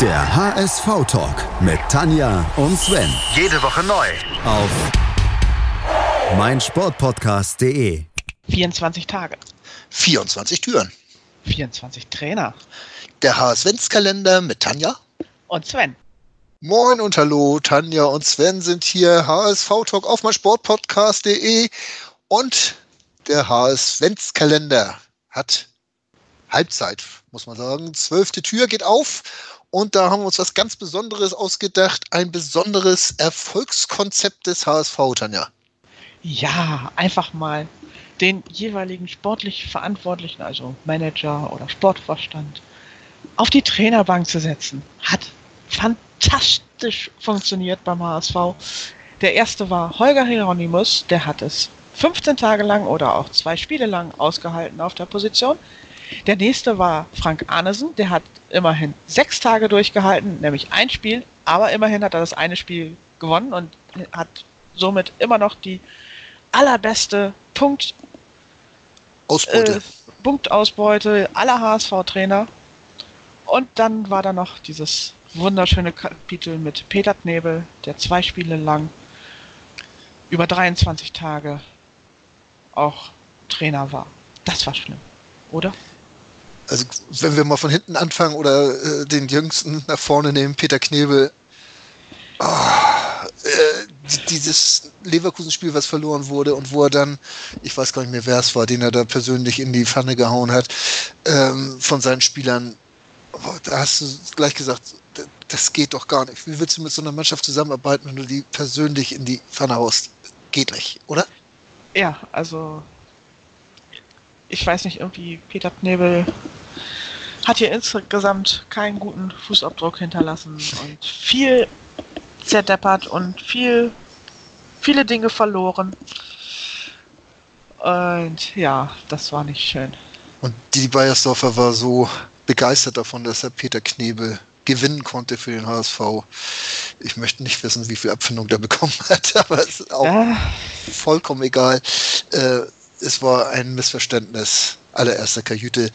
Der HSV-Talk mit Tanja und Sven. Jede Woche neu. Auf meinsportpodcast.de. 24 Tage. 24 Türen. 24 Trainer. Der HSV-Kalender mit Tanja. Und Sven. Moin und hallo, Tanja und Sven sind hier, HSV-Talk auf meinsportpodcast.de und der HSV-Kalender hat Halbzeit, muss man sagen. Zwölfte Tür geht auf und da haben wir uns was ganz Besonderes ausgedacht. Ein besonderes Erfolgskonzept des HSV, Tanja. Ja, einfach mal den jeweiligen sportlich Verantwortlichen, also Manager oder Sportvorstand, auf die Trainerbank zu setzen. Hat fantastisch funktioniert beim HSV. Der erste war Holger Hieronymus, der hat es 15 Tage lang oder auch zwei Spiele lang ausgehalten auf der Position. Der nächste war Frank Arnesen, der hat immerhin sechs Tage durchgehalten, nämlich ein Spiel, aber immerhin hat er das eine Spiel gewonnen und hat somit immer noch die allerbeste Punkt Ausbeute. Äh, Punktausbeute aller HSV-Trainer. Und dann war da noch dieses wunderschöne Kapitel mit Peter Knebel, der zwei Spiele lang über 23 Tage auch Trainer war. Das war schlimm, oder? Also wenn wir mal von hinten anfangen oder äh, den Jüngsten nach vorne nehmen, Peter Knebel. Oh, äh, dieses Leverkusen-Spiel, was verloren wurde und wo er dann, ich weiß gar nicht mehr, wer es war, den er da persönlich in die Pfanne gehauen hat, ähm, von seinen Spielern, oh, da hast du gleich gesagt, das geht doch gar nicht. Wie willst du mit so einer Mannschaft zusammenarbeiten, wenn du die persönlich in die Pfanne haust? Geht nicht, oder? Ja, also ich weiß nicht, irgendwie Peter Knebel hat hier insgesamt keinen guten Fußabdruck hinterlassen und viel zerdeppert und viel, viele Dinge verloren. Und ja, das war nicht schön. Und die Bayersdorfer war so begeistert davon, dass er Peter Knebel gewinnen konnte für den HSV. Ich möchte nicht wissen, wie viel Abfindung der bekommen hat, aber es ist auch ja. vollkommen egal. Äh, es war ein Missverständnis allererster Kajüte.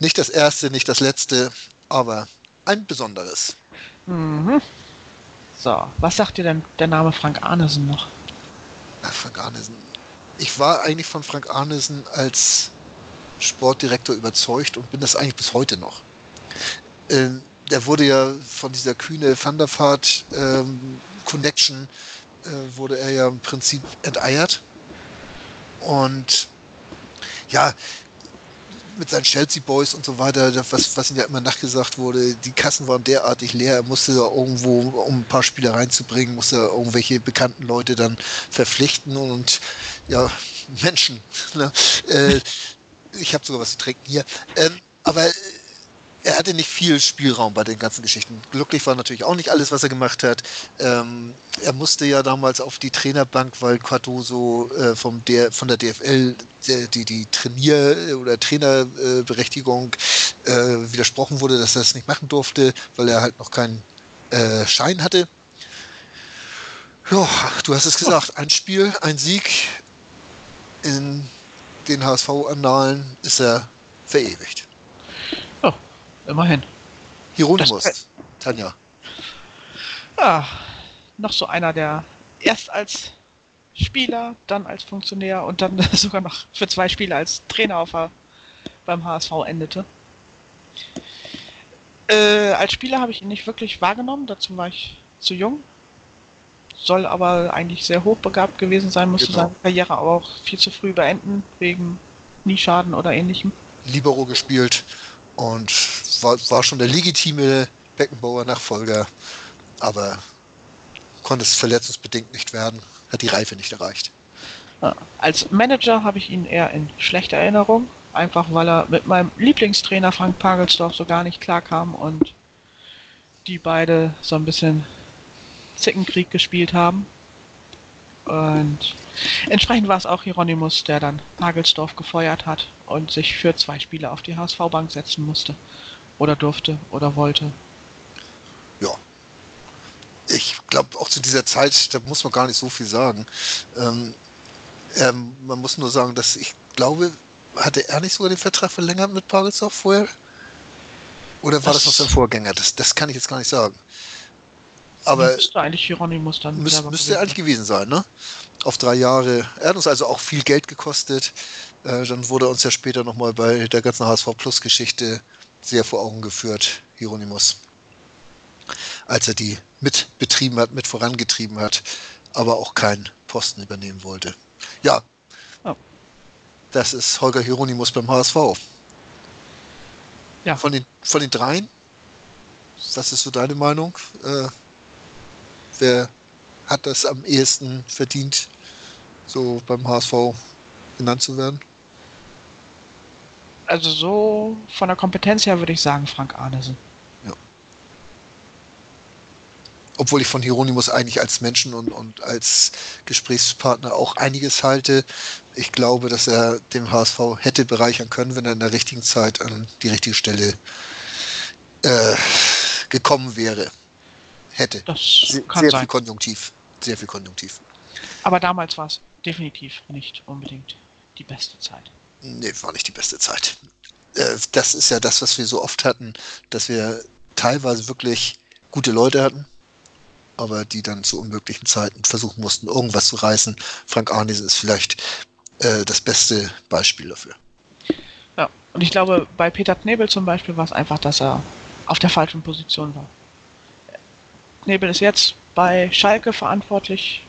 Nicht das erste, nicht das letzte, aber ein besonderes. Mhm. So, was sagt dir denn der Name Frank Arnesen noch? Na, Frank Arnesen. Ich war eigentlich von Frank Arnesen als Sportdirektor überzeugt und bin das eigentlich bis heute noch. Ähm, der wurde ja von dieser kühne Thunderfahrt ähm, Connection äh, wurde er ja im Prinzip enteiert. Und ja, mit seinen Chelsea Boys und so weiter, was, was ihm ja immer nachgesagt wurde, die Kassen waren derartig leer, er musste da irgendwo, um ein paar Spiele reinzubringen, musste irgendwelche bekannten Leute dann verpflichten und ja, Menschen. Ne? Äh, ich habe sogar was zu trinken hier. Ähm, aber er hatte nicht viel Spielraum bei den ganzen Geschichten. Glücklich war natürlich auch nicht alles, was er gemacht hat. Ähm, er musste ja damals auf die Trainerbank, weil Cardoso äh, vom der, von der DFL der, die, die Trainier- oder Trainerberechtigung äh, widersprochen wurde, dass er das nicht machen durfte, weil er halt noch keinen äh, Schein hatte. Ja, du hast es gesagt, ein Spiel, ein Sieg in den HSV-Annalen ist er verewigt. Immerhin. Hieronymus, Tanja. Ja, noch so einer, der erst als Spieler, dann als Funktionär und dann sogar noch für zwei Spiele als Trainer auf, beim HSV endete. Äh, als Spieler habe ich ihn nicht wirklich wahrgenommen, dazu war ich zu jung. Soll aber eigentlich sehr hochbegabt gewesen sein, musste genau. seine Karriere aber auch viel zu früh beenden, wegen Nieschaden oder ähnlichem. Libero gespielt und war, war schon der legitime Beckenbauer Nachfolger, aber konnte es verletzungsbedingt nicht werden, hat die Reife nicht erreicht. Ja, als Manager habe ich ihn eher in schlechter Erinnerung, einfach weil er mit meinem Lieblingstrainer Frank Pagelsdorf so gar nicht klarkam und die beide so ein bisschen Zickenkrieg gespielt haben. Und entsprechend war es auch Hieronymus, der dann Pagelsdorf gefeuert hat und sich für zwei Spiele auf die HSV-Bank setzen musste. Oder durfte oder wollte. Ja. Ich glaube, auch zu dieser Zeit, da muss man gar nicht so viel sagen. Ähm, ähm, man muss nur sagen, dass ich glaube, hatte er nicht sogar den Vertrag verlängert mit Pagelsdorf vorher? Oder war Das- das, noch sein Vorgänger? Das, das kann ich jetzt gar nicht sagen. Aber müsste eigentlich Hieronymus dann müß, müsste eigentlich gewesen sein, ne? Auf drei Jahre. Er hat uns also auch viel Geld gekostet. Äh, dann wurde uns ja später nochmal bei der ganzen HSV Plus Geschichte sehr vor Augen geführt, Hieronymus. Als er die mit betrieben hat, mit vorangetrieben hat, aber auch keinen Posten übernehmen wollte. Ja. Oh. Das ist Holger Hieronymus beim HSV. Ja. Von den, von den dreien, was ist so deine Meinung? Äh, wer hat das am ehesten verdient, so beim HSV genannt zu werden? Also so von der Kompetenz her würde ich sagen Frank Arnesen. Obwohl ich von Hieronymus eigentlich als Menschen und, und als Gesprächspartner auch einiges halte. Ich glaube, dass er dem HSV hätte bereichern können, wenn er in der richtigen Zeit an die richtige Stelle äh, gekommen wäre. Hätte. Das Sehr, kann sehr sein. viel Konjunktiv. Sehr viel Konjunktiv. Aber damals war es definitiv nicht unbedingt die beste Zeit. Nee, war nicht die beste Zeit. Äh, Das ist ja das, was wir so oft hatten, dass wir teilweise wirklich gute Leute hatten, aber die dann zu unmöglichen Zeiten versuchen mussten, irgendwas zu reißen. Frank Arnesen ist vielleicht äh, das beste Beispiel dafür. Ja, und ich glaube, bei Peter Knebel zum Beispiel war es einfach, dass er auf der falschen Position war. Knebel ist jetzt bei Schalke verantwortlich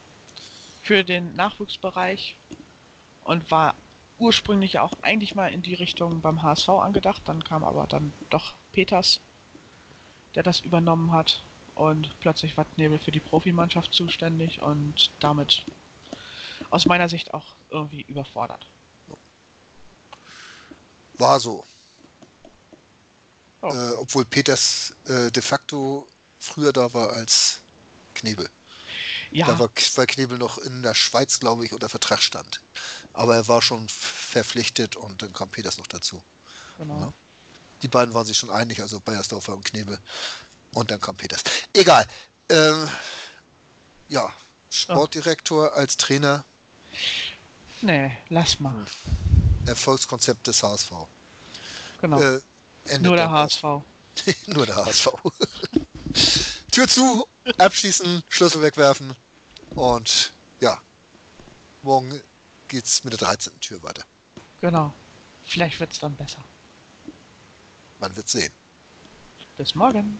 für den Nachwuchsbereich und war ursprünglich auch eigentlich mal in die Richtung beim HSV angedacht. Dann kam aber dann doch Peters, der das übernommen hat. Und plötzlich war Knebel für die Profimannschaft zuständig und damit aus meiner Sicht auch irgendwie überfordert. War so. Oh. Äh, obwohl Peters äh, de facto früher da war als Knebel. Ja, Da war, weil Knebel noch in der Schweiz, glaube ich, unter Vertrag stand. Aber er war schon verpflichtet und dann kam Peters noch dazu. genau. Ja. Die beiden waren sich schon einig, also Bayersdorfer und Knebel. Und dann kam Peters. Egal. Ähm, ja, Sportdirektor als Trainer, Nee, lass mal. Erfolgskonzept des HSV. Genau. Äh, Nur der. HSV. Nur der HSV. Tür zu, abschließen, Schlüssel wegwerfen und ja, morgen geht's mit der 13. Tür weiter. Genau. Vielleicht wird's dann besser. Man wird sehen. Bis morgen.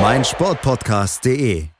meinsportpodcast.de.